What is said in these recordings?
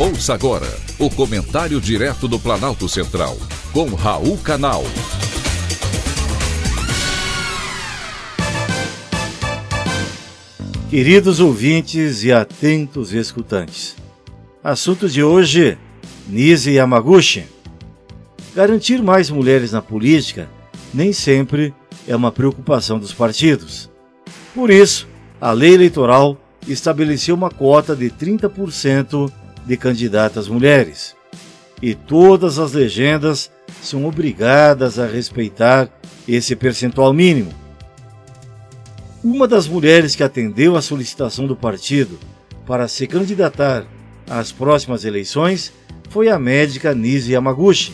Ouça agora o comentário direto do Planalto Central, com Raul Canal. Queridos ouvintes e atentos escutantes, assunto de hoje: Nise Yamaguchi. Garantir mais mulheres na política nem sempre é uma preocupação dos partidos. Por isso, a lei eleitoral estabeleceu uma cota de 30% de candidatas mulheres. E todas as legendas são obrigadas a respeitar esse percentual mínimo. Uma das mulheres que atendeu à solicitação do partido para se candidatar às próximas eleições foi a médica Nise Yamaguchi,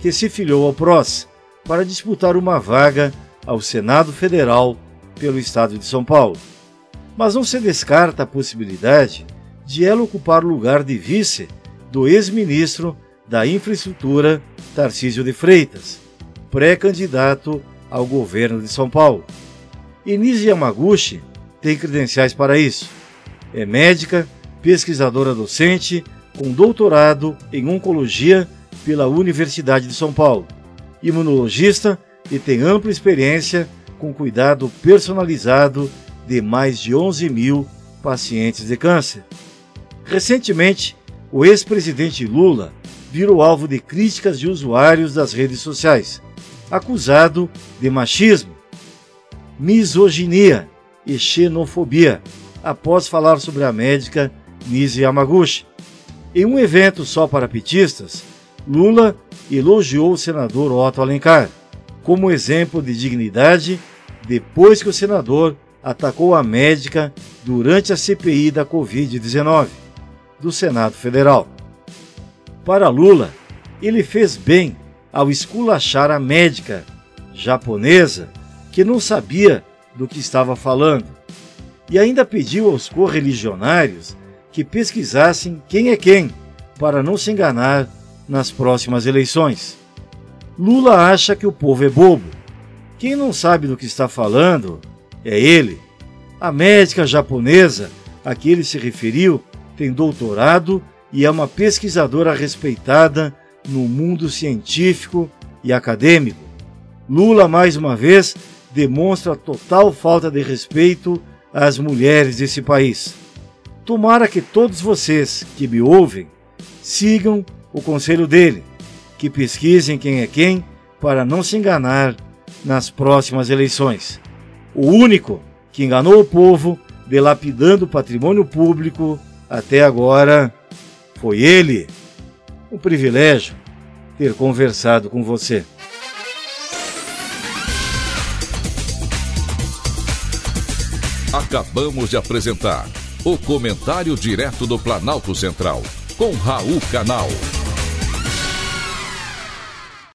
que se filiou ao PROS para disputar uma vaga ao Senado Federal pelo estado de São Paulo. Mas não se descarta a possibilidade de ela ocupar o lugar de vice do ex-ministro da Infraestrutura, Tarcísio de Freitas, pré-candidato ao governo de São Paulo. Inise Yamaguchi tem credenciais para isso. É médica, pesquisadora docente, com doutorado em oncologia pela Universidade de São Paulo, imunologista e tem ampla experiência com cuidado personalizado de mais de 11 mil pacientes de câncer. Recentemente, o ex-presidente Lula virou alvo de críticas de usuários das redes sociais, acusado de machismo, misoginia e xenofobia, após falar sobre a médica Nise Yamaguchi. Em um evento só para petistas, Lula elogiou o senador Otto Alencar como exemplo de dignidade depois que o senador atacou a médica durante a CPI da Covid-19 do Senado Federal. Para Lula, ele fez bem ao esculachar a médica japonesa que não sabia do que estava falando e ainda pediu aos correligionários que pesquisassem quem é quem para não se enganar nas próximas eleições. Lula acha que o povo é bobo. Quem não sabe do que está falando é ele. A médica japonesa a que ele se referiu tem doutorado e é uma pesquisadora respeitada no mundo científico e acadêmico. Lula, mais uma vez, demonstra total falta de respeito às mulheres desse país. Tomara que todos vocês que me ouvem sigam o conselho dele, que pesquisem quem é quem para não se enganar nas próximas eleições. O único que enganou o povo, delapidando o patrimônio público até agora foi ele. Um privilégio ter conversado com você. Acabamos de apresentar o Comentário Direto do Planalto Central, com Raul Canal.